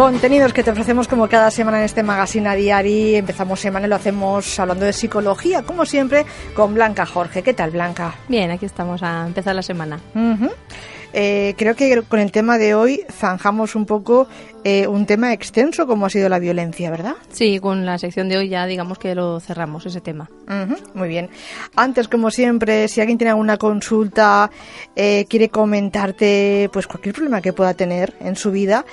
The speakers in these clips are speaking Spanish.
Contenidos que te ofrecemos como cada semana en este magazine a diario. Empezamos semana y lo hacemos hablando de psicología, como siempre, con Blanca Jorge. ¿Qué tal, Blanca? Bien, aquí estamos a empezar la semana. Eh, creo que con el tema de hoy zanjamos un poco eh, un tema extenso como ha sido la violencia, ¿verdad? Sí, con la sección de hoy ya digamos que lo cerramos ese tema. muy bien. Antes, como siempre, si alguien tiene alguna consulta, eh, quiere comentarte pues cualquier problema que pueda tener en su vida,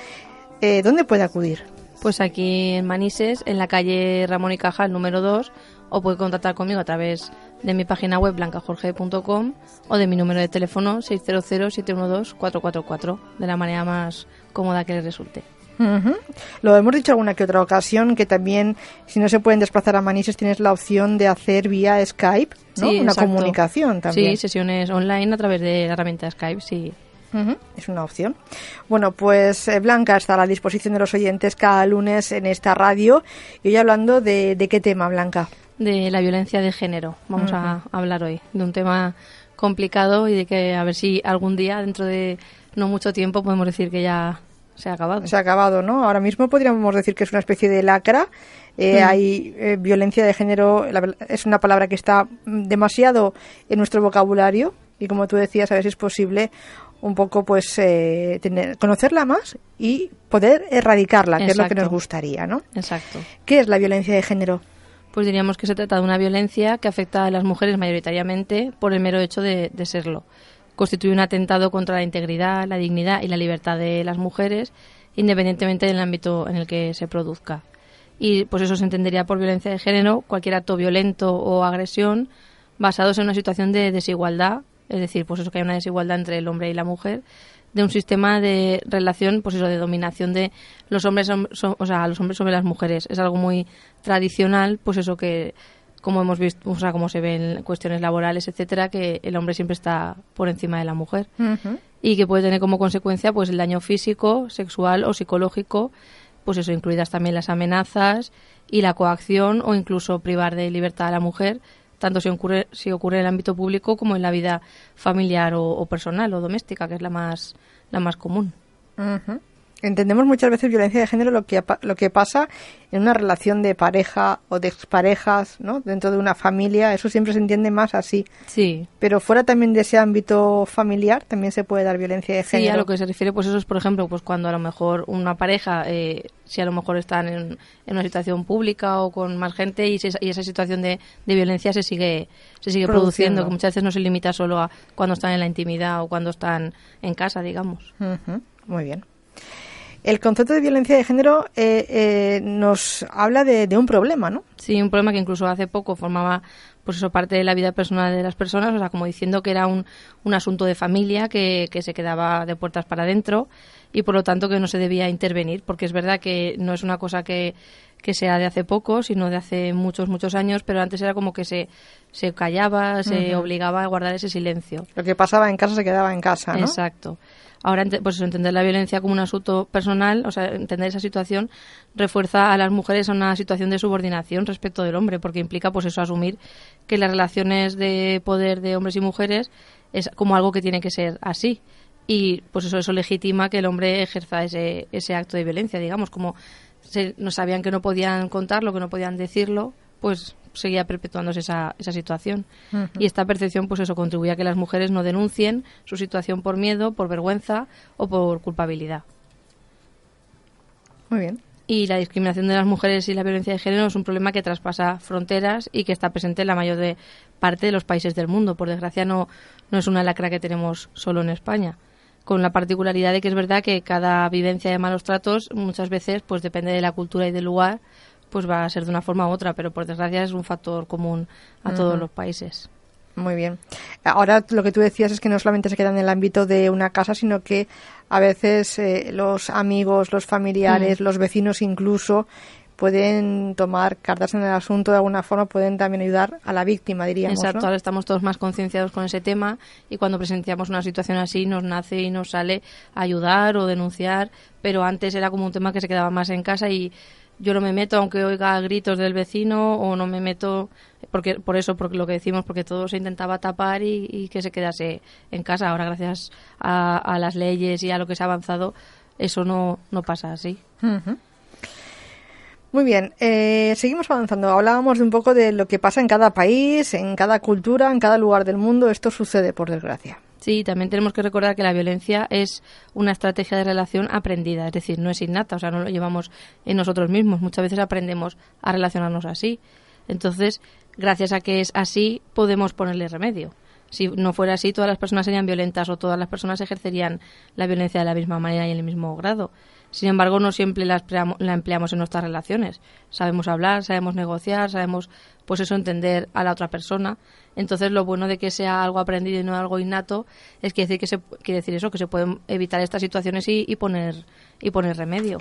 ¿dónde puede acudir? Pues aquí en Manises, en la calle Ramón y Cajal número 2, o puede contactar conmigo a través de mi página web blancajorge.com o de mi número de teléfono 600-712-444, de la manera más cómoda que les resulte. Lo hemos dicho alguna que otra ocasión, que también si no se pueden desplazar a Manises tienes la opción de hacer vía Skype, ¿no? Una comunicación también. Sí, sesiones online a través de la herramienta Skype, sí. Es una opción. Bueno, pues eh, Blanca está a la disposición de los oyentes cada lunes en esta radio. Y hoy hablando de, de qué tema, Blanca de la violencia de género. Vamos a hablar hoy de un tema complicado y de que a ver si algún día, dentro de no mucho tiempo, podemos decir que ya se ha acabado. Se ha acabado, ¿no? Ahora mismo podríamos decir que es una especie de lacra. Eh, hay eh, violencia de género, es una palabra que está demasiado en nuestro vocabulario y como tú decías, a ver si es posible un poco pues eh, tener, conocerla más y poder erradicarla, que es lo que nos gustaría, ¿no? Exacto. ¿Qué es la violencia de género? pues diríamos que se trata de una violencia que afecta a las mujeres mayoritariamente por el mero hecho de, serlo. Constituye un atentado contra la integridad, la dignidad y la libertad de las mujeres, independientemente del ámbito en el que se produzca. Y pues eso se entendería por violencia de género cualquier acto violento o agresión basados en una situación de desigualdad, es decir, pues eso que hay una desigualdad entre el hombre y la mujer, de un sistema de relación, pues eso, de dominación de los hombres, o sea, los hombres sobre las mujeres. Es algo muy tradicional, pues eso que, como hemos visto, o sea, como se ve en cuestiones laborales, etcétera, que el hombre siempre está por encima de la mujer. Y que puede tener como consecuencia, pues, el daño físico, sexual o psicológico, pues eso, incluidas también las amenazas y la coacción o incluso privar de libertad a la mujer tanto si ocurre, si ocurre en el ámbito público como en la vida familiar o, personal o doméstica, que es la más, la más común. Entendemos muchas veces violencia de género lo que, lo que pasa en una relación de pareja o de exparejas, ¿no? Dentro de una familia, eso siempre se entiende más así. Sí. Pero fuera también de ese ámbito familiar también se puede dar violencia de género. Sí, a lo que se refiere, pues eso es, por ejemplo, pues cuando a lo mejor una pareja, eh, si a lo mejor están en, una situación pública o con más gente y, esa situación de, violencia se sigue, se sigue produciendo. que muchas veces no se limita solo a cuando están en la intimidad o cuando están en casa, digamos. Muy bien. El concepto de violencia de género eh, eh, nos habla de, un problema, ¿no? Sí, un problema que incluso hace poco formaba pues eso parte de la vida personal de las personas, o sea, como diciendo que era un, un asunto de familia que, que se quedaba de puertas para adentro y por lo tanto que no se debía intervenir, porque es verdad que no es una cosa que, que sea de hace poco, sino de hace muchos, muchos años, pero antes era como que se, se callaba, se obligaba a guardar ese silencio. Lo que pasaba en casa se quedaba en casa, ¿no? Exacto. Ahora, pues entender la violencia como un asunto personal, o sea, entender esa situación refuerza a las mujeres a una situación de subordinación respecto del hombre, porque implica, pues eso, asumir que las relaciones de poder de hombres y mujeres es como algo que tiene que ser así. Y pues eso, eso legitima que el hombre ejerza ese, ese acto de violencia, digamos, como no sabían que no podían contarlo, que no podían decirlo, pues seguía perpetuándose esa, esa situación. Y esta percepción, pues eso, contribuye a que las mujeres no denuncien su situación por miedo, por vergüenza o por culpabilidad. Muy bien. Y la discriminación de las mujeres y la violencia de género es un problema que traspasa fronteras y que está presente en la mayor de parte de los países del mundo. Por desgracia, no, no es una lacra que tenemos solo en España con la particularidad de que es verdad que cada vivencia de malos tratos muchas veces pues depende de la cultura y del lugar pues va a ser de una forma u otra, pero por desgracia es un factor común a todos los países. Muy bien. Ahora lo que tú decías es que no solamente se queda en el ámbito de una casa, sino que a veces eh, los amigos, los familiares, los vecinos incluso pueden tomar cartas en el asunto de alguna forma, pueden también ayudar a la víctima, diríamos. Exacto, ahora estamos todos más concienciados con ese tema y cuando presenciamos una situación así nos nace y nos sale ayudar o denunciar, pero antes era como un tema que se quedaba más en casa y yo no me meto aunque oiga gritos del vecino o no me meto porque por eso porque lo que decimos porque todo se intentaba tapar y, que se quedase en casa ahora gracias a, las leyes y a lo que se ha avanzado eso no, no pasa así Muy bien, eh, seguimos avanzando. Hablábamos de un poco de lo que pasa en cada país, en cada cultura, en cada lugar del mundo. Esto sucede, por desgracia. Sí, también tenemos que recordar que la violencia es una estrategia de relación aprendida, es decir, no es innata, o sea, no lo llevamos en nosotros mismos. Muchas veces aprendemos a relacionarnos así. Entonces, gracias a que es así, podemos ponerle remedio. Si no fuera así, todas las personas serían violentas o todas las personas ejercerían la violencia de la misma manera y en el mismo grado. Sin embargo, no siempre la, empleamos en nuestras relaciones. Sabemos hablar, sabemos negociar, sabemos, pues eso, entender a la otra persona. Entonces, lo bueno de que sea algo aprendido y no algo innato es que decir que se quiere decir eso, que se pueden evitar estas situaciones y, poner y poner remedio.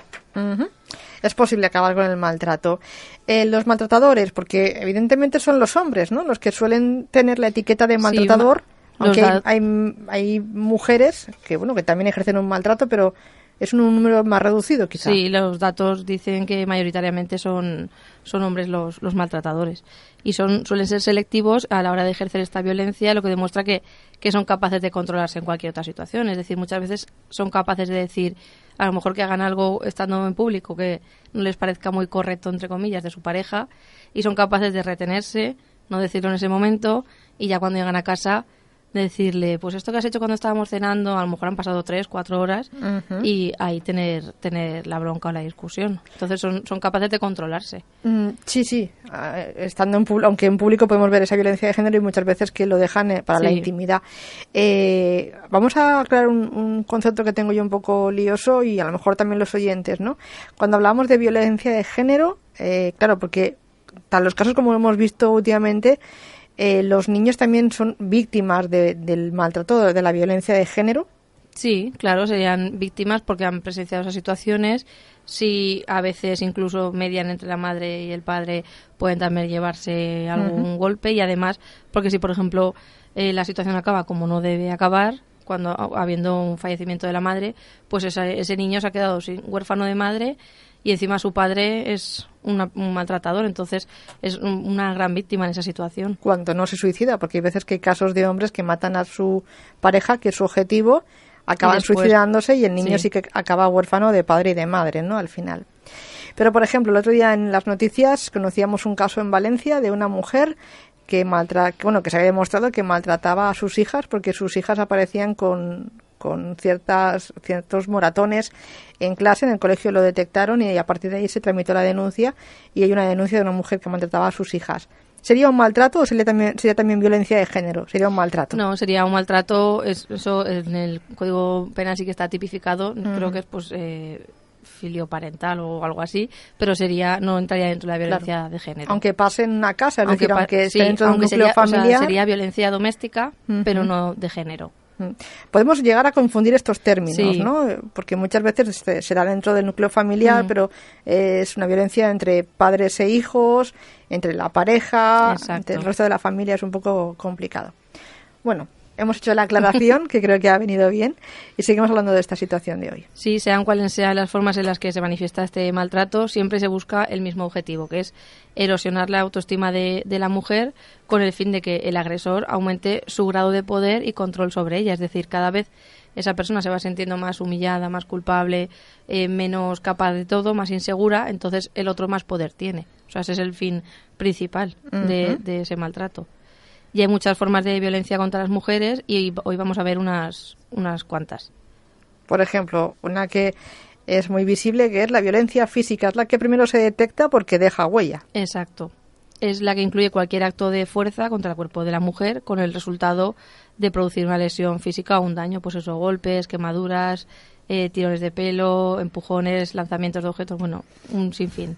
Es posible acabar con el maltrato. Eh, los maltratadores, porque evidentemente son los hombres, ¿no? Los que suelen tener la etiqueta de maltratador. aunque hay, hay, mujeres que bueno que también ejercen un maltrato, pero es un número más reducido, quizá. Sí, los datos dicen que mayoritariamente son, son hombres los, los maltratadores. Y son, suelen ser selectivos a la hora de ejercer esta violencia, lo que demuestra que, que son capaces de controlarse en cualquier otra situación. Es decir, muchas veces son capaces de decir, a lo mejor que hagan algo estando en público que no les parezca muy correcto, entre comillas, de su pareja, y son capaces de retenerse, no decirlo en ese momento, y ya cuando llegan a casa decirle, pues esto que has hecho cuando estábamos cenando, a lo mejor han pasado tres, cuatro horas y ahí tener, tener la bronca o la discusión. Entonces son, son capaces de controlarse. Mm, sí, sí. Ah, estando en aunque en público podemos ver esa violencia de género y muchas veces que lo dejan eh, para la intimidad. Eh, vamos a aclarar un, concepto que tengo yo un poco lioso y a lo mejor también los oyentes, ¿no? Cuando hablamos de violencia de género, eh, claro, porque tal los casos como hemos visto últimamente, eh, los niños también son víctimas del maltrato, de la violencia de género. Sí, claro, serían víctimas porque han presenciado esas situaciones. Sí, a veces incluso median entre la madre y el padre pueden también llevarse algún golpe y además, porque si por ejemplo eh, la situación acaba como no debe acabar, cuando habiendo un fallecimiento de la madre, pues ese niño se ha quedado sin huérfano de madre y encima su padre es un maltratador, entonces es una gran víctima en esa situación. Cuando no se suicida, porque hay veces que hay casos de hombres que matan a su pareja, que es su objetivo, acaban suicidándose y el niño sí. que acaba huérfano de padre y de madre, ¿no? Al final. Pero, por ejemplo, el otro día en las noticias conocíamos un caso en Valencia de una mujer que maltra bueno que se había demostrado que maltrataba a sus hijas porque sus hijas aparecían con, con ciertas, ciertos moratones en clase, en el colegio lo detectaron y a partir de ahí se tramitó la denuncia y hay una denuncia de una mujer que maltrataba a sus hijas. ¿Sería un maltrato o sería también, sería también violencia de género? Sería un maltrato. No, sería un maltrato. eso en el Código Penal sí que está tipificado. Creo que es pues eh, filio parental o algo así, pero sería no entraría dentro de la violencia de género. Aunque pase en una casa, es aunque, decir, aunque esté dentro de un núcleo sería, familiar. sería violencia doméstica, pero no de género. Mm. Podemos llegar a confundir estos términos, ¿no? Porque muchas veces se da dentro del núcleo familiar, mm. pero es una violencia entre padres e hijos, entre la pareja, entre el resto de la familia, es un poco complicado. Bueno, hemos hecho la aclaración, que creo que ha venido bien, y seguimos hablando de esta situación de hoy. Sí, sean cuales sean las formas en las que se manifiesta este maltrato, siempre se busca el mismo objetivo, que es erosionar la autoestima de, la mujer con el fin de que el agresor aumente su grado de poder y control sobre ella. Es decir, cada vez esa persona se va sintiendo más humillada, más culpable, eh, menos capaz de todo, más insegura, entonces el otro más poder tiene. O sea, ese es el fin principal de ese maltrato y hay muchas formas de violencia contra las mujeres y hoy vamos a ver unas, unas cuantas. Por ejemplo, una que es muy visible, que es la violencia física, es la que primero se detecta porque deja huella. Exacto. Es la que incluye cualquier acto de fuerza contra el cuerpo de la mujer con el resultado de producir una lesión física o un daño, pues eso, golpes, quemaduras, eh, tirones de pelo, empujones, lanzamientos de objetos, bueno, un sinfín.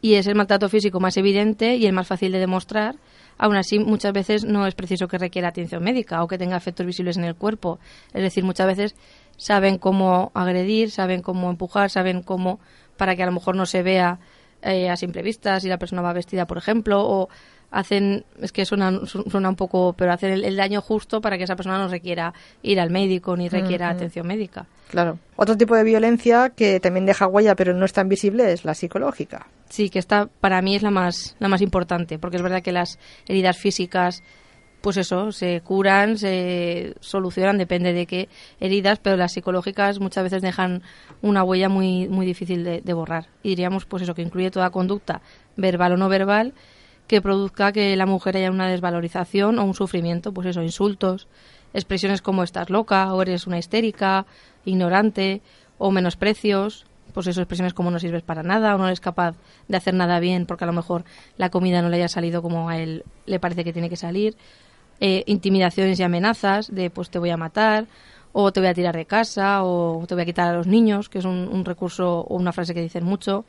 Y es el maltrato físico más evidente y el más fácil de demostrar Aún así, muchas veces no es preciso que requiera atención médica o que tenga efectos visibles en el cuerpo. Es decir, muchas veces saben cómo agredir, saben cómo empujar, saben cómo, para que a lo mejor no se vea eh, a simple vista si la persona va vestida, por ejemplo, o hacen, es que suena, suena un poco, pero hacen el, daño justo para que esa persona no requiera ir al médico ni requiera atención médica. Claro. Otro tipo de violencia que también deja huella pero no es tan visible es la psicológica. Sí, que esta para mí es la más, la más importante, porque es verdad que las heridas físicas pues eso, se curan, se solucionan, depende de qué heridas, pero las psicológicas muchas veces dejan una huella muy, muy difícil de, de borrar. Y diríamos, pues eso, que incluye toda conducta, verbal o no verbal, que produzca que la mujer haya una desvalorización o un sufrimiento, pues eso, insultos, expresiones como estás loca o eres una histérica, ignorante o menosprecios, pues eso, expresiones como no sirves para nada o no eres capaz de hacer nada bien porque a lo mejor la comida no le haya salido como a él le parece que tiene que salir, eh, intimidaciones y amenazas de pues te voy a matar o te voy a tirar de casa o te voy a quitar a los niños, que es un, recurso o una frase que dicen mucho,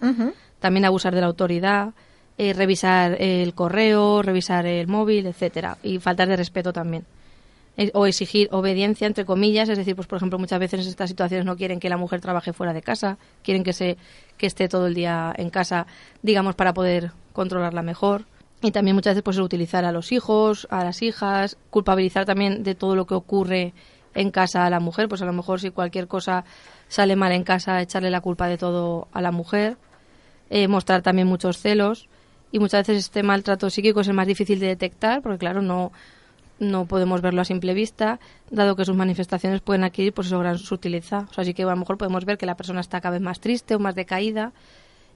también abusar de la autoridad, eh, revisar el correo, revisar el móvil, etcétera, y faltar de respeto también. Eh, o exigir obediencia, entre comillas, es decir, pues por ejemplo, muchas veces en estas situaciones no quieren que la mujer trabaje fuera de casa, quieren que, se, que esté todo el día en casa, digamos, para poder controlarla mejor. Y también muchas veces pues utilizar a los hijos, a las hijas, culpabilizar también de todo lo que ocurre en casa a la mujer, pues a lo mejor si cualquier cosa sale mal en casa, echarle la culpa de todo a la mujer, eh, mostrar también muchos celos y muchas veces este maltrato psíquico es el más difícil de detectar porque claro no no podemos verlo a simple vista dado que sus manifestaciones pueden adquirir por su gran sutileza. Así que a lo mejor podemos ver que la persona está cada vez más triste o más decaída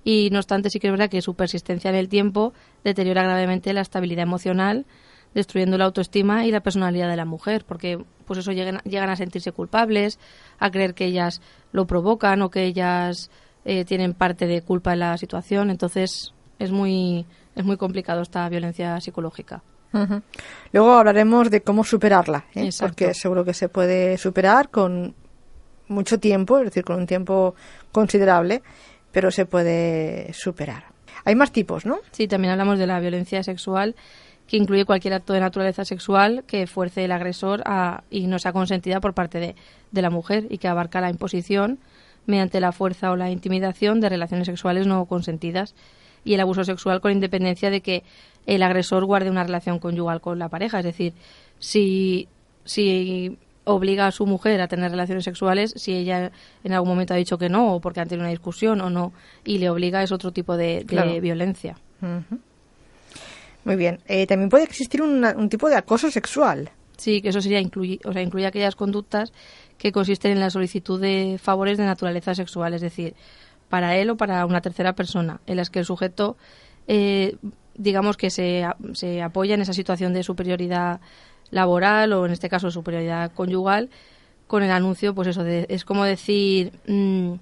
y no obstante sí que es verdad que su persistencia en el tiempo deteriora gravemente la estabilidad emocional destruyendo la autoestima y la personalidad de la mujer porque pues eso llegan, llegan a sentirse culpables a creer que ellas lo provocan o que ellas eh, tienen parte de culpa en la situación. Entonces es muy, es muy complicado esta violencia psicológica. Luego hablaremos de cómo superarla, ¿eh? porque seguro que se puede superar con mucho tiempo, es decir, con un tiempo considerable, pero se puede superar. Hay más tipos, ¿no? Sí, también hablamos de la violencia sexual, que incluye cualquier acto de naturaleza sexual que fuerce el agresor a, y no sea consentida por parte de, de la mujer y que abarca la imposición mediante la fuerza o la intimidación de relaciones sexuales no consentidas y el abuso sexual con independencia de que el agresor guarde una relación conyugal con la pareja. Es decir, si, si obliga a su mujer a tener relaciones sexuales, si ella en algún momento ha dicho que no, o porque han tenido una discusión o no, y le obliga, es otro tipo de, violencia. Muy bien. Eh, también puede existir un tipo de acoso sexual. Sí, que eso sería incluir, o sea, incluye aquellas conductas que consisten en la solicitud de favores de naturaleza sexual, es decir, para él o para una tercera persona, en las que el sujeto, eh, digamos que se, se, apoya en esa situación de superioridad laboral o en este caso superioridad conyugal con el anuncio, pues eso, es como decir, mm,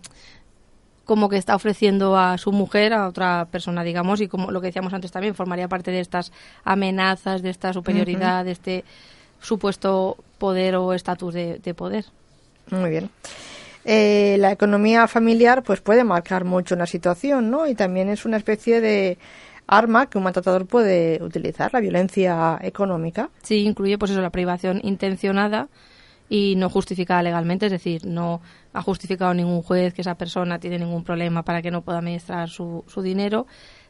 como que está ofreciendo a su mujer a otra persona, digamos, y como lo que decíamos antes también, formaría parte de estas amenazas, de esta superioridad, de este supuesto poder o estatus de, de poder. Muy bien. Eh, la economía familiar pues puede marcar mucho una situación, ¿no? Y también es una especie de arma que un maltratador puede utilizar, la violencia económica. Sí, incluye pues eso, la privación intencionada y no justificada legalmente, es decir, no ha justificado ningún juez que esa persona tiene ningún problema para que no pueda administrar su, su dinero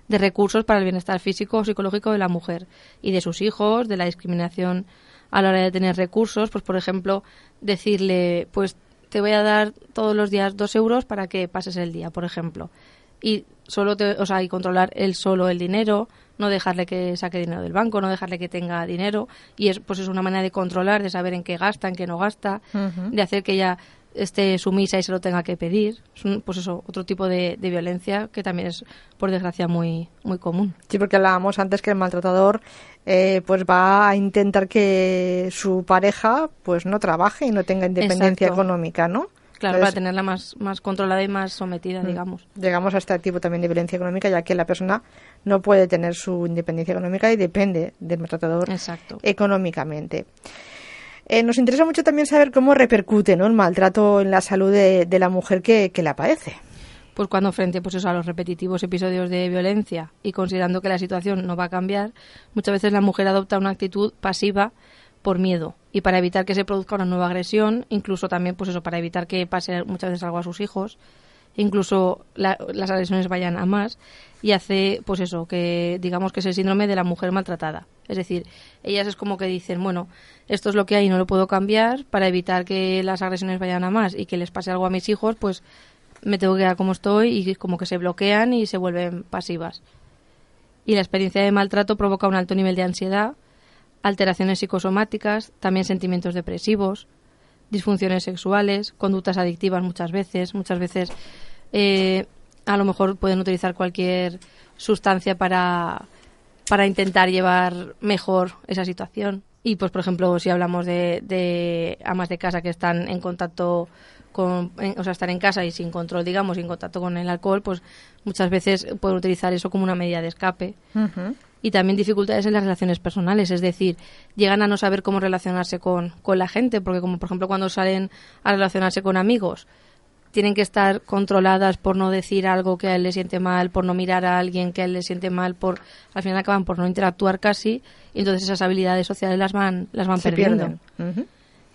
de recursos para el bienestar físico o psicológico de la mujer y de sus hijos, de la discriminación a la hora de tener recursos, pues por ejemplo, decirle, pues te voy a dar todos los días dos euros para que pases el día, por ejemplo. Y solo te, o sea, y controlar él solo el dinero, no dejarle que saque dinero del banco, no dejarle que tenga dinero. Y es, pues es una manera de controlar, de saber en qué gasta, en qué no gasta, de hacer que ella esté sumisa y se lo tenga que pedir. Es pues eso, otro tipo de, de, violencia que también es, por desgracia, muy, muy común. Sí, porque hablábamos antes que el maltratador eh, pues va a intentar que su pareja pues no trabaje y no tenga independencia económica, ¿no? Claro, para tenerla más, más controlada y más sometida, mm, digamos. Llegamos a este tipo también de violencia económica, ya que la persona no puede tener su independencia económica y depende del maltratador económicamente. Eh, nos interesa mucho también saber cómo repercute ¿no? el maltrato en la salud de, la mujer que, que la padece. Pues cuando frente pues eso, a los repetitivos episodios de violencia y considerando que la situación no va a cambiar, muchas veces la mujer adopta una actitud pasiva por miedo y para evitar que se produzca una nueva agresión, incluso también pues eso para evitar que pase muchas veces algo a sus hijos, incluso las agresiones vayan a más y hace pues eso que digamos que es el síndrome de la mujer maltratada. Es decir ellas es como que dicen bueno esto es lo que hay no lo puedo cambiar para evitar que las agresiones vayan a más y que les pase algo a mis hijos pues me tengo que quedar como estoy y como que se bloquean y se vuelven pasivas y la experiencia de maltrato provoca un alto nivel de ansiedad alteraciones psicosomáticas, también sentimientos depresivos, disfunciones sexuales, conductas adictivas muchas veces, muchas veces eh, a lo mejor pueden utilizar cualquier sustancia para, para intentar llevar mejor esa situación. Y pues, por ejemplo, si hablamos de, de amas de casa que están en contacto con, o sea, estar en casa y sin control, digamos, sin contacto con el alcohol, pues muchas veces pueden utilizar eso como una medida de escape. Y también dificultades en las relaciones personales, es decir, llegan a no saber cómo relacionarse con, con la gente, porque como por ejemplo cuando salen a relacionarse con amigos, tienen que estar controladas por no decir algo que a él le siente mal, por no mirar a alguien que a él le siente mal, por al final acaban por no interactuar casi y entonces esas habilidades sociales las van las van perdiendo.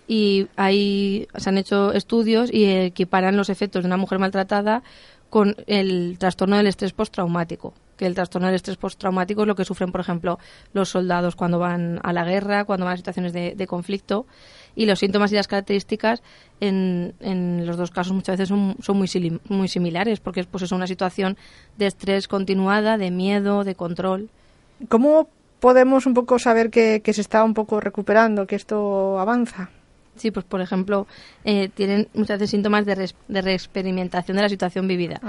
Y ahí se han hecho estudios y equiparan los efectos de una mujer maltratada con el trastorno del estrés postraumático que el trastorno del estrés postraumático es lo que sufren, por ejemplo, los soldados cuando van a la guerra, cuando van a situaciones de, conflicto, y los síntomas y las características en, en los dos casos muchas veces son, son muy, muy similares, porque es pues, es una situación de estrés continuada, de miedo, de control. ¿Cómo podemos un poco saber que, que se está un poco recuperando, que esto avanza? Sí, pues por ejemplo, eh, tienen muchas veces síntomas de, de reexperimentación de la situación vivida.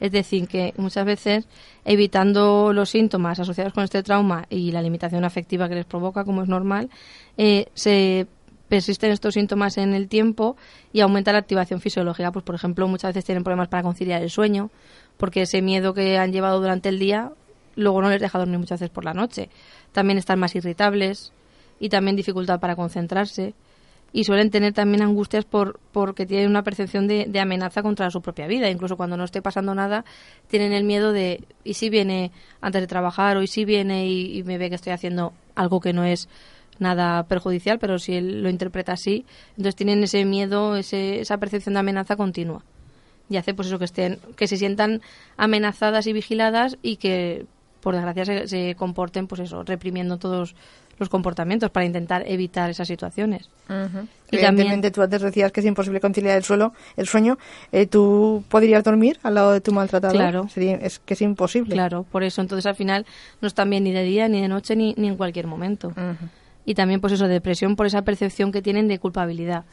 Es decir, que muchas veces evitando los síntomas asociados con este trauma y la limitación afectiva que les provoca, como es normal, eh, se persisten estos síntomas en el tiempo y aumenta la activación fisiológica. Pues, por ejemplo, muchas veces tienen problemas para conciliar el sueño, porque ese miedo que han llevado durante el día luego no les deja dormir muchas veces por la noche. También están más irritables y también dificultad para concentrarse y suelen tener también angustias por porque tienen una percepción de, amenaza contra su propia vida. Incluso cuando no esté pasando nada, tienen el miedo de, ¿y si viene antes de trabajar? ¿O y si viene y, me ve que estoy haciendo algo que no es nada perjudicial, pero si él lo interpreta así, entonces tienen ese miedo, ese, esa percepción de amenaza continua. Y hace pues eso que estén, que se sientan amenazadas y vigiladas y que por desgracia se, se comporten pues eso, reprimiendo todos los comportamientos para intentar evitar esas situaciones. y Evidentemente, tú antes decías que es imposible conciliar el suelo, el sueño. Eh, ¿Tú podrías dormir al lado de tu maltratador? Claro. es que es imposible. Claro, por eso. Entonces, al final, no están bien ni de día, ni de noche, ni, ni en cualquier momento. Y también, pues eso, depresión por esa percepción que tienen de culpabilidad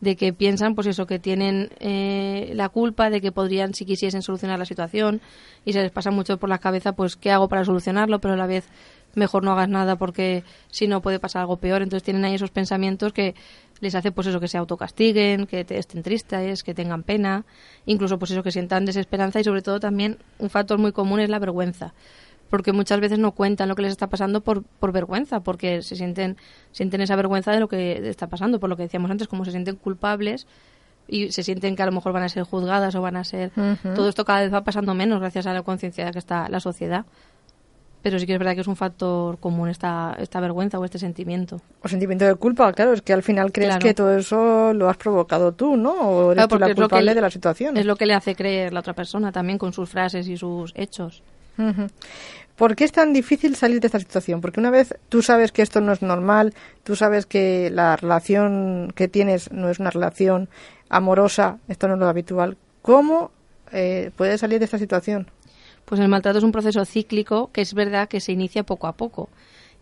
de que piensan pues eso que tienen eh, la culpa de que podrían si quisiesen solucionar la situación y se les pasa mucho por la cabeza pues qué hago para solucionarlo pero a la vez mejor no hagas nada porque si no puede pasar algo peor. Entonces tienen ahí esos pensamientos que les hace pues eso que se autocastiguen, que estén tristes, que tengan pena, incluso pues eso que sientan desesperanza y sobre todo también un factor muy común es la vergüenza porque muchas veces no cuentan lo que les está pasando por, por vergüenza, porque se sienten, sienten esa vergüenza de lo que está pasando, por lo que decíamos antes, como se sienten culpables y se sienten que a lo mejor van a ser juzgadas o van a ser... Todo esto cada vez va pasando menos gracias a la conciencia que está la sociedad pero sí que es verdad que es un factor común esta, esta vergüenza o este sentimiento. O sentimiento de culpa, claro, es que al final crees que todo eso lo has provocado tú, ¿no? O eres tú la culpable de la situación. Es lo que le hace creer la otra persona también con sus frases y sus hechos. ¿Por qué es tan difícil salir de esta situación? Porque una vez tú sabes que esto no es normal, tú sabes que la relación que tienes no es una relación amorosa, esto no es lo habitual, ¿cómo eh, puedes salir de esta situación? Pues el maltrato es un proceso cíclico que es verdad que se inicia poco a poco.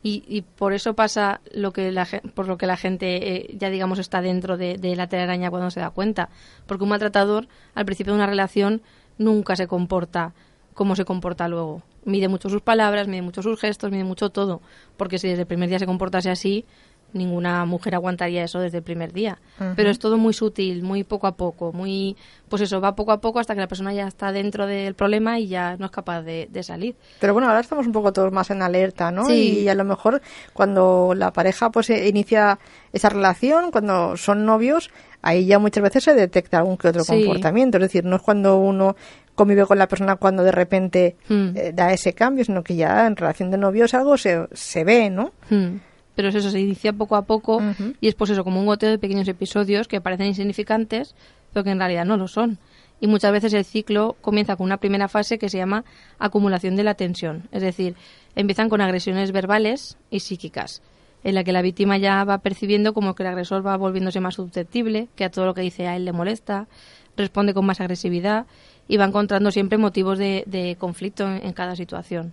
Y, por eso pasa lo que la, por lo que la gente eh, ya digamos está dentro de, la telaraña cuando se da cuenta. Porque un maltratador al principio de una relación nunca se comporta como se comporta luego. Mide mucho sus palabras, mide mucho sus gestos, mide mucho todo. Porque si desde el primer día se comportase así, ninguna mujer aguantaría eso desde el primer día. Pero es todo muy sutil, muy poco a poco, muy, pues eso, va poco a poco hasta que la persona ya está dentro del problema y ya no es capaz de, salir. Pero bueno, ahora estamos un poco todos más en alerta, ¿no? Y a lo mejor cuando la pareja pues eh, inicia esa relación, cuando son novios, ahí ya muchas veces se detecta algún que otro comportamiento. Es decir, no es cuando uno convive con la persona cuando de repente hmm. eh, da ese cambio, sino que ya en relación de novios algo se, se ve, ¿no? Hmm pero eso se inicia poco a poco y es pues eso, como un goteo de pequeños episodios que parecen insignificantes, pero que en realidad no lo son. Y muchas veces el ciclo comienza con una primera fase que se llama acumulación de la tensión, es decir, empiezan con agresiones verbales y psíquicas, en la que la víctima ya va percibiendo como que el agresor va volviéndose más susceptible, que a todo lo que dice a él le molesta, responde con más agresividad y va encontrando siempre motivos de, conflicto en cada situación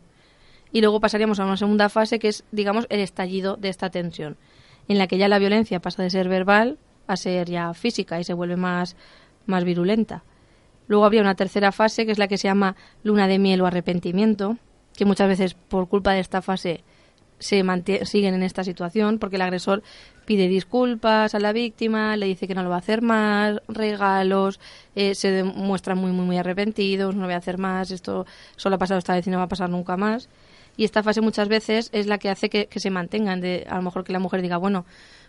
y luego pasaríamos a una segunda fase que es, digamos, el estallido de esta tensión, en la que ya la violencia pasa de ser verbal a ser ya física y se vuelve más, más virulenta. Luego habría una tercera fase que es la que se llama luna de miel o arrepentimiento, que muchas veces por culpa de esta fase se siguen en esta situación porque el agresor pide disculpas a la víctima, le dice que no lo va a hacer más, regalos, eh, se demuestran muy, muy, muy arrepentidos, no voy a hacer más, esto solo ha pasado esta vez y no va a pasar nunca más. Y esta fase muchas veces es la que hace que, que se mantengan, de, a lo mejor que la mujer diga, bueno,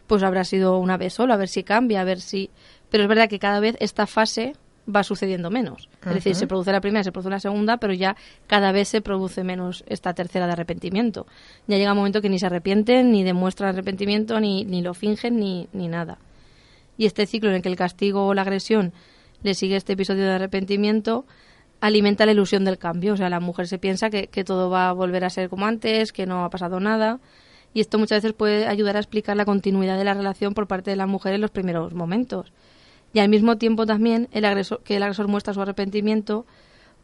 pues habrá sido una vez solo, a ver si cambia, a ver si... Pero es verdad que cada vez esta fase va sucediendo menos. Es decir, se produce la primera, se produce la segunda, pero ya cada vez se produce menos esta tercera de arrepentimiento. Ya llega un momento que ni se arrepienten, ni demuestran arrepentimiento, ni, ni lo fingen, ni, ni nada. Y este ciclo en el que el castigo o la agresión le sigue este episodio de arrepentimiento alimenta la ilusión del cambio. O sea, la mujer se piensa que, que todo va a volver a ser como antes, que no ha pasado nada. Y esto muchas veces puede ayudar a explicar la continuidad de la relación por parte de la mujer en los primeros momentos y al mismo tiempo también el agresor, que el agresor muestra su arrepentimiento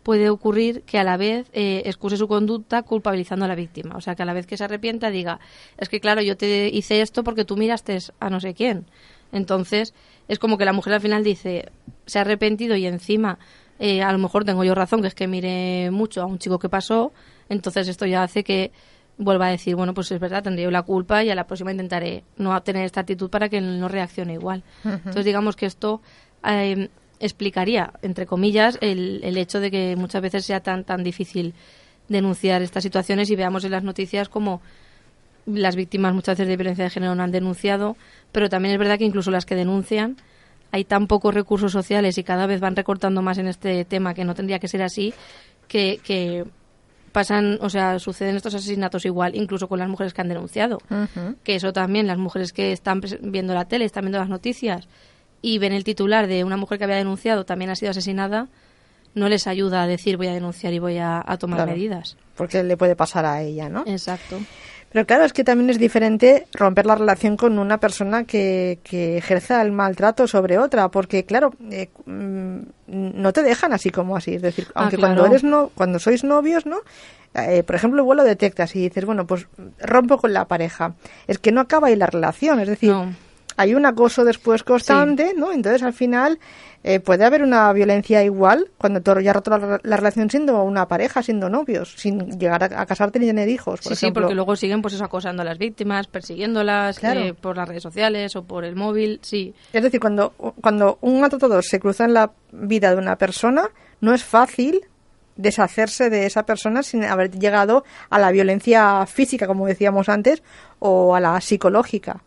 puede ocurrir que a la vez eh, excuse su conducta culpabilizando a la víctima. O sea, que a la vez que se arrepienta diga, es que claro, yo te hice esto porque tú miraste a no sé quién. Entonces, es como que la mujer al final dice, se ha arrepentido y encima eh, a lo mejor tengo yo razón, que es que mire mucho a un chico que pasó, entonces esto ya hace que vuelva a decir, bueno, pues es verdad, tendría yo la culpa y a la próxima intentaré no tener esta actitud para que él no reaccione igual. Entonces, digamos que esto eh, explicaría, entre comillas, el, el hecho de que muchas veces sea tan, tan difícil denunciar estas situaciones y veamos en las noticias como las víctimas muchas veces de violencia de género no han denunciado, pero también es verdad que incluso las que denuncian hay tan pocos recursos sociales y cada vez van recortando más en este tema que no tendría que ser así, que, que pasan, o sea, suceden estos asesinatos igual, incluso con las mujeres que han denunciado. Que eso también, las mujeres que están viendo la tele, están viendo las noticias y ven el titular de una mujer que había denunciado también ha sido asesinada, no les ayuda a decir voy a denunciar y voy a, tomar medidas. Porque le puede pasar a ella, ¿no? Exacto. Pero claro, es que también es diferente romper la relación con una persona que, que ejerza el maltrato sobre otra, porque claro, eh, mm, no te dejan así como así. Es decir, ah, aunque cuando eres no, cuando sois novios, ¿no? Eh, por ejemplo, igual lo detectas y dices, bueno, pues rompo con la pareja. Es que no acaba ahí la relación, es decir, hay un acoso después constante, ¿no? Entonces al final eh, puede haber una violencia igual cuando tú ya roto la, relación siendo una pareja, siendo novios, sin llegar a, casarte ni tener hijos. Por sí, sí, porque luego siguen pues eso acosando a las víctimas, persiguiéndolas eh, por las redes sociales o por el móvil, sí. Es decir, cuando, cuando un atotador se cruza en la vida de una persona, no es fácil deshacerse de esa persona sin haber llegado a la violencia física, como decíamos antes, o a la psicológica.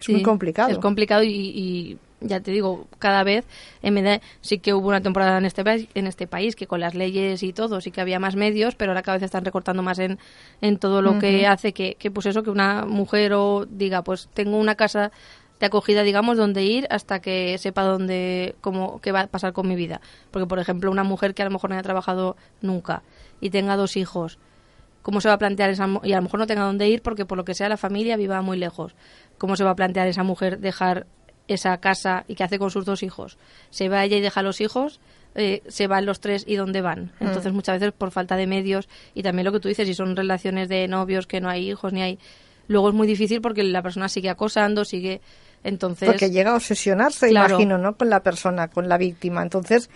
Es muy complicado. Es complicado y ya te digo, cada vez, en vez de, sí que hubo una temporada en este, país, en este país que con las leyes y todo sí que había más medios, pero ahora cada vez están recortando más en, en todo lo que hace que, que, pues eso, que una mujer o diga, pues tengo una casa de acogida, digamos, donde ir hasta que sepa dónde, cómo, qué va a pasar con mi vida. Porque, por ejemplo, una mujer que a lo mejor no haya trabajado nunca y tenga dos hijos, ¿cómo se va a plantear esa y a lo mejor no tenga dónde ir porque por lo que sea la familia viva muy lejos? ¿Cómo se va a plantear esa mujer dejar esa casa y qué hace con sus dos hijos. Se va ella y deja a los hijos, eh, se van los tres y dónde van. Mm. Entonces muchas veces por falta de medios y también lo que tú dices, si son relaciones de novios que no hay hijos ni hay... Luego es muy difícil porque la persona sigue acosando, sigue... Entonces, porque llega a obsesionarse, imagino, ¿no? Con la persona, con la víctima. Entonces,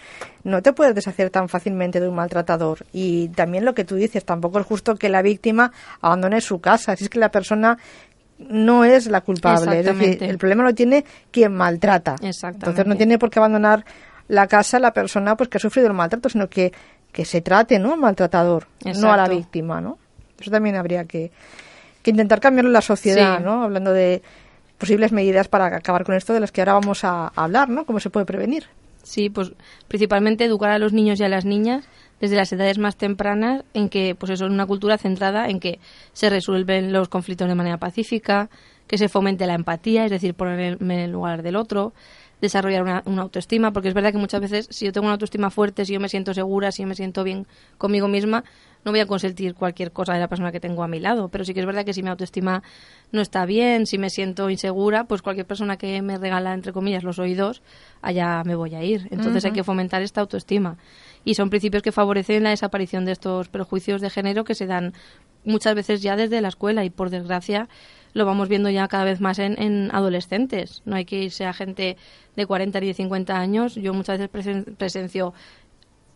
no te puedes deshacer tan fácilmente de un maltratador. Y también lo que tú dices, tampoco es justo que la víctima abandone su casa. Si es que la persona no es la culpable. Es decir, el problema lo tiene quien maltrata. Entonces no tiene por qué abandonar la casa la persona pues que ha sufrido el maltrato, sino que, que se trate ¿no? al maltratador, no a la víctima. ¿no? Eso también habría que, que intentar cambiarlo en la sociedad, ¿no? hablando de posibles medidas para acabar con esto de las que ahora vamos a hablar, ¿no? cómo se puede prevenir. Sí, pues principalmente educar a los niños y a las niñas desde las edades más tempranas en que pues eso es una cultura centrada en que se resuelven los conflictos de manera pacífica, que se fomente la empatía, es decir, ponerme en el lugar del otro, desarrollar una, una, autoestima, porque es verdad que muchas veces si yo tengo una autoestima fuerte, si yo me siento segura, si yo me siento bien conmigo misma, no voy a consentir cualquier cosa de la persona que tengo a mi lado. Pero sí que es verdad que si mi autoestima no está bien, si me siento insegura, pues cualquier persona que me regala, entre comillas, los oídos, allá me voy a ir. Entonces hay que fomentar esta autoestima. Y son principios que favorecen la desaparición de estos prejuicios de género que se dan muchas veces ya desde la escuela y por desgracia lo vamos viendo ya cada vez más en, adolescentes. No hay que irse a gente de 40 y de 50 años. Yo muchas veces presencio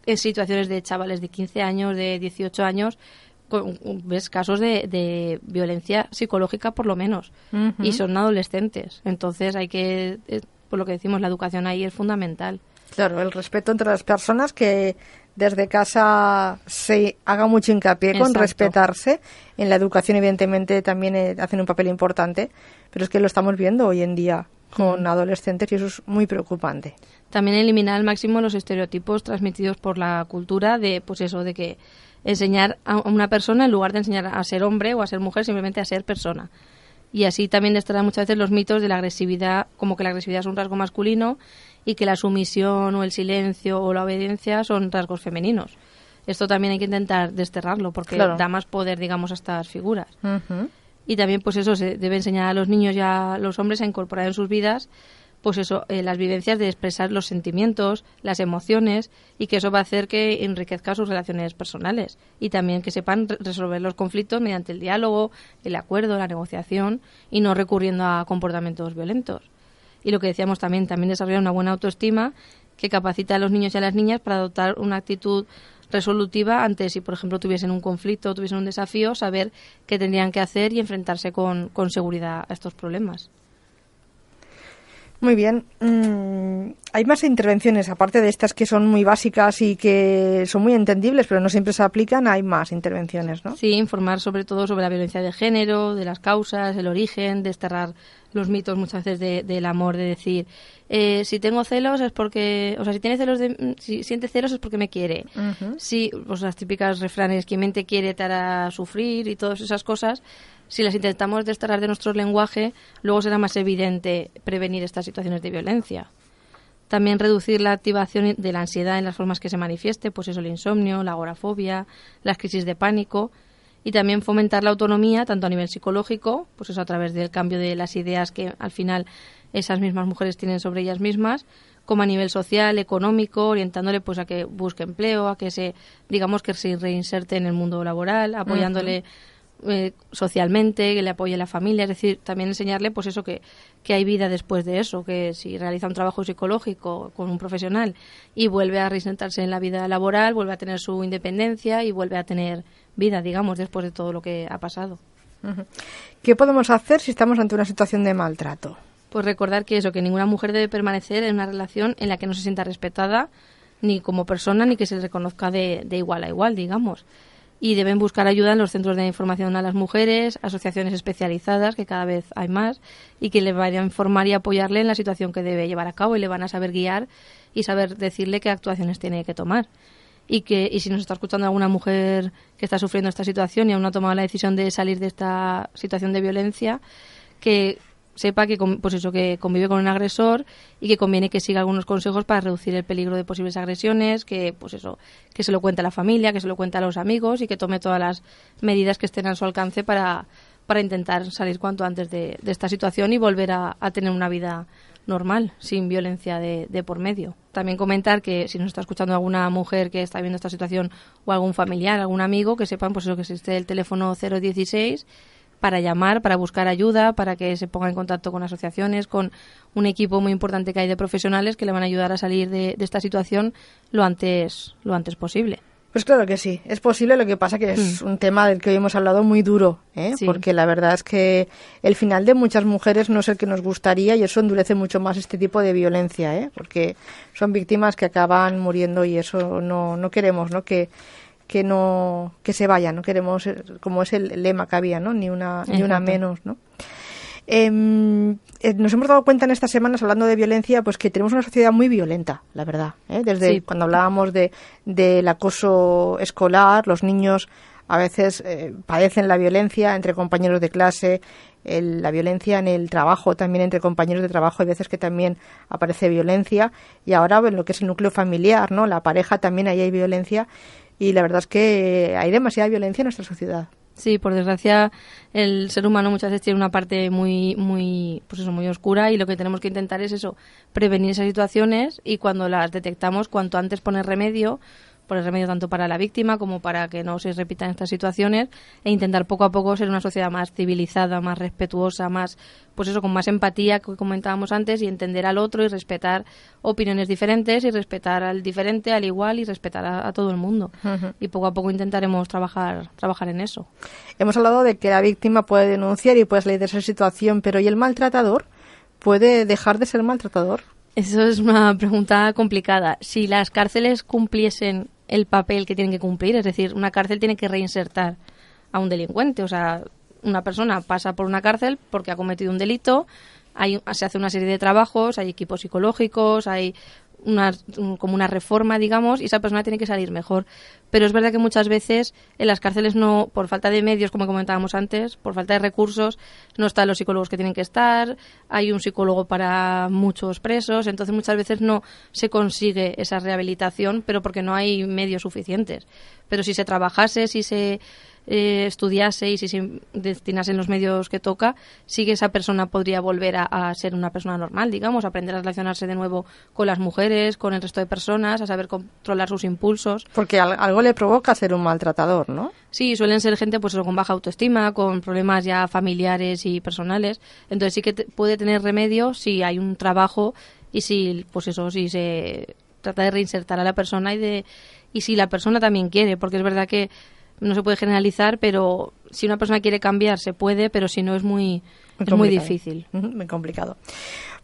en situaciones de chavales de 15 años, de 18 años, ves casos de, violencia psicológica por lo menos y son adolescentes. Entonces hay que eh, por lo que decimos la educación ahí es fundamental. Claro el respeto entre las personas que desde casa se haga mucho hincapié con respetarse. En la educación, evidentemente, también eh, hacen un papel importante, pero es que lo estamos viendo hoy en día con adolescentes y eso es muy preocupante. También eliminar al máximo los estereotipos transmitidos por la cultura de, pues eso, de que enseñar a una persona en lugar de enseñar a ser hombre o a ser mujer, simplemente a ser persona. Y así también estarán muchas veces los mitos de la agresividad, como que la agresividad es un rasgo masculino y que la sumisión o el silencio o la obediencia son rasgos femeninos. Esto también hay que intentar desterrarlo porque da más poder, digamos, a estas figuras. Y también, pues eso, se debe enseñar a los niños y a los hombres a incorporar en sus vidas pues eso, eh, las vivencias de expresar los sentimientos, las emociones y que eso va a hacer que enriquezca sus relaciones personales y también que sepan resolver los conflictos mediante el diálogo, el acuerdo, la negociación y no recurriendo a comportamientos violentos y lo que decíamos también, también desarrollar una buena autoestima que capacita a los niños y a las niñas para adoptar una actitud resolutiva ante si, por ejemplo, tuviesen un conflicto o tuviesen un desafío, saber qué tendrían que hacer y enfrentarse con, con seguridad a estos problemas. Muy bien. Mm, hay más intervenciones, aparte de estas que son muy básicas y que son muy entendibles, pero no siempre se aplican, hay más intervenciones, ¿no? Sí, informar sobre todo sobre la violencia de género, de las causas, el origen, desterrar los mitos muchas veces del amor, de decir, eh, si tengo celos es porque, o sea, si tiene celos, de, si siente celos es porque me quiere. Si, pues las típicas refranes, quien mente quiere te hará sufrir y todas esas cosas si las intentamos desterrar de nuestro lenguaje, luego será más evidente prevenir estas situaciones de violencia. También reducir la activación de la ansiedad en las formas que se manifieste, pues eso, el insomnio, la agorafobia, las crisis de pánico, y también fomentar la autonomía, tanto a nivel psicológico, pues eso a través del cambio de las ideas que al final esas mismas mujeres tienen sobre ellas mismas, como a nivel social, económico, orientándole pues a que busque empleo, a que se, digamos que se reinserte en el mundo laboral, apoyándole eh, socialmente, que le apoye la familia, es decir, también enseñarle pues eso que, que hay vida después de eso, que si realiza un trabajo psicológico con un profesional y vuelve a reinsertarse en la vida laboral, vuelve a tener su independencia y vuelve a tener vida, digamos, después de todo lo que ha pasado. ¿Qué podemos hacer si estamos ante una situación de maltrato? Pues recordar que eso, que ninguna mujer debe permanecer en una relación en la que no se sienta respetada ni como persona ni que se le reconozca de, de igual a igual, digamos y deben buscar ayuda en los centros de información a las mujeres, asociaciones especializadas, que cada vez hay más, y que le vayan a informar y apoyarle en la situación que debe llevar a cabo y le van a saber guiar y saber decirle qué actuaciones tiene que tomar. Y que y si nos está escuchando alguna mujer que está sufriendo esta situación y aún no ha tomado la decisión de salir de esta situación de violencia, que sepa que pues eso que convive con un agresor y que conviene que siga algunos consejos para reducir el peligro de posibles agresiones que pues eso que se lo cuente a la familia que se lo cuente a los amigos y que tome todas las medidas que estén a su alcance para para intentar salir cuanto antes de, esta situación y volver a, tener una vida normal, sin violencia de, de, por medio. También comentar que si nos está escuchando alguna mujer que está viendo esta situación o algún familiar, algún amigo, que sepan pues eso que existe el teléfono 016 para llamar, para buscar ayuda, para que se ponga en contacto con asociaciones, con un equipo muy importante que hay de profesionales que le van a ayudar a salir de, esta situación lo antes, lo antes posible. Pues claro que sí, es posible, lo que pasa que es mm. un tema del que hoy hemos hablado muy duro, ¿eh? porque la verdad es que el final de muchas mujeres no es el que nos gustaría y eso endurece mucho más este tipo de violencia, ¿eh? porque son víctimas que acaban muriendo y eso no, no queremos, ¿no? Que, que no que se vaya, no queremos como es el lema que había, ¿no? Ni una ni una menos, ¿no? Em, eh, nos hemos dado cuenta en estas semanas hablando de violencia, pues que tenemos una sociedad muy violenta, la verdad. ¿eh? Desde cuando hablábamos de del acoso escolar, los niños a veces eh, padecen la violencia entre compañeros de clase, la violencia en el trabajo, también entre compañeros de trabajo, hay veces que también aparece violencia y ahora en lo que es el núcleo familiar, ¿no? La pareja también ahí hay violencia y la verdad es que hay demasiada violencia en nuestra sociedad. Sí, por desgracia el ser humano muchas veces tiene una parte muy muy pues eso muy oscura y lo que tenemos que intentar es eso, prevenir esas situaciones y cuando las detectamos cuanto antes poner remedio por el remedio tanto para la víctima como para que no se repitan estas situaciones e intentar poco a poco ser una sociedad más civilizada, más respetuosa, más, pues eso, con más empatía que comentábamos antes y entender al otro y respetar opiniones diferentes y respetar al diferente, al igual y respetar a, todo el mundo. Y poco a poco intentaremos trabajar, trabajar en eso. Hemos hablado de que la víctima puede denunciar y puede salir de esa situación, pero ¿y el maltratador? ¿Puede dejar de ser maltratador? Eso es una pregunta complicada. Si las cárceles cumpliesen el papel que tienen que cumplir, es decir, una cárcel tiene que reinsertar a un delincuente, o sea, una persona pasa por una cárcel porque ha cometido un delito, hay, se hace una serie de trabajos, hay equipos psicológicos, hay una, como una reforma, digamos, y esa persona tiene que salir mejor. Pero es verdad que muchas veces en las cárceles no, por falta de medios, como comentábamos antes, por falta de recursos, no están los psicólogos que tienen que estar, hay un psicólogo para muchos presos, entonces muchas veces no se consigue esa rehabilitación, pero porque no hay medios suficientes. Pero si se trabajase, si se eh, estudiase y si se destinase en los medios que toca, sí que esa persona podría volver a, ser una persona normal, digamos, aprender a relacionarse de nuevo con las mujeres, con el resto de personas, a saber controlar sus impulsos. Porque algo le provoca ser un maltratador, ¿no? Sí, suelen ser gente pues con baja autoestima, con problemas ya familiares y personales. Entonces sí que puede tener remedio si hay un trabajo y si, pues eso, si se trata de reinsertar a la persona y de y si la persona también quiere, porque es verdad que no se puede generalizar, pero si una persona quiere cambiar se puede, pero si no es muy, es muy difícil. Muy complicado.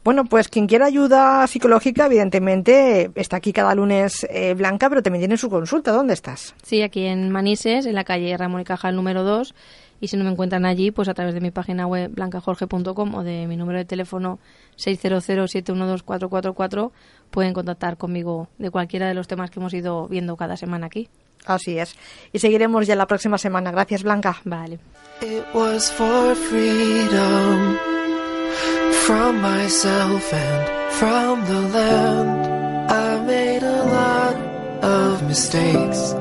Bueno, pues quien quiera ayuda psicológica, evidentemente, está aquí cada lunes eh, Blanca, pero también tiene su consulta. ¿Dónde estás? Sí, aquí en Manises, en la calle Ramón y Cajal número 2. Y si no me encuentran allí, pues a través de mi página web blancajorge.com o de mi número de teléfono 600-712-444 pueden contactar conmigo de cualquiera de los temas que hemos ido viendo cada semana aquí. Así es. Y seguiremos ya la próxima semana. Gracias, Blanca. Vale. It was for freedom from myself and from the land. I made a lot of mistakes.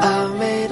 I made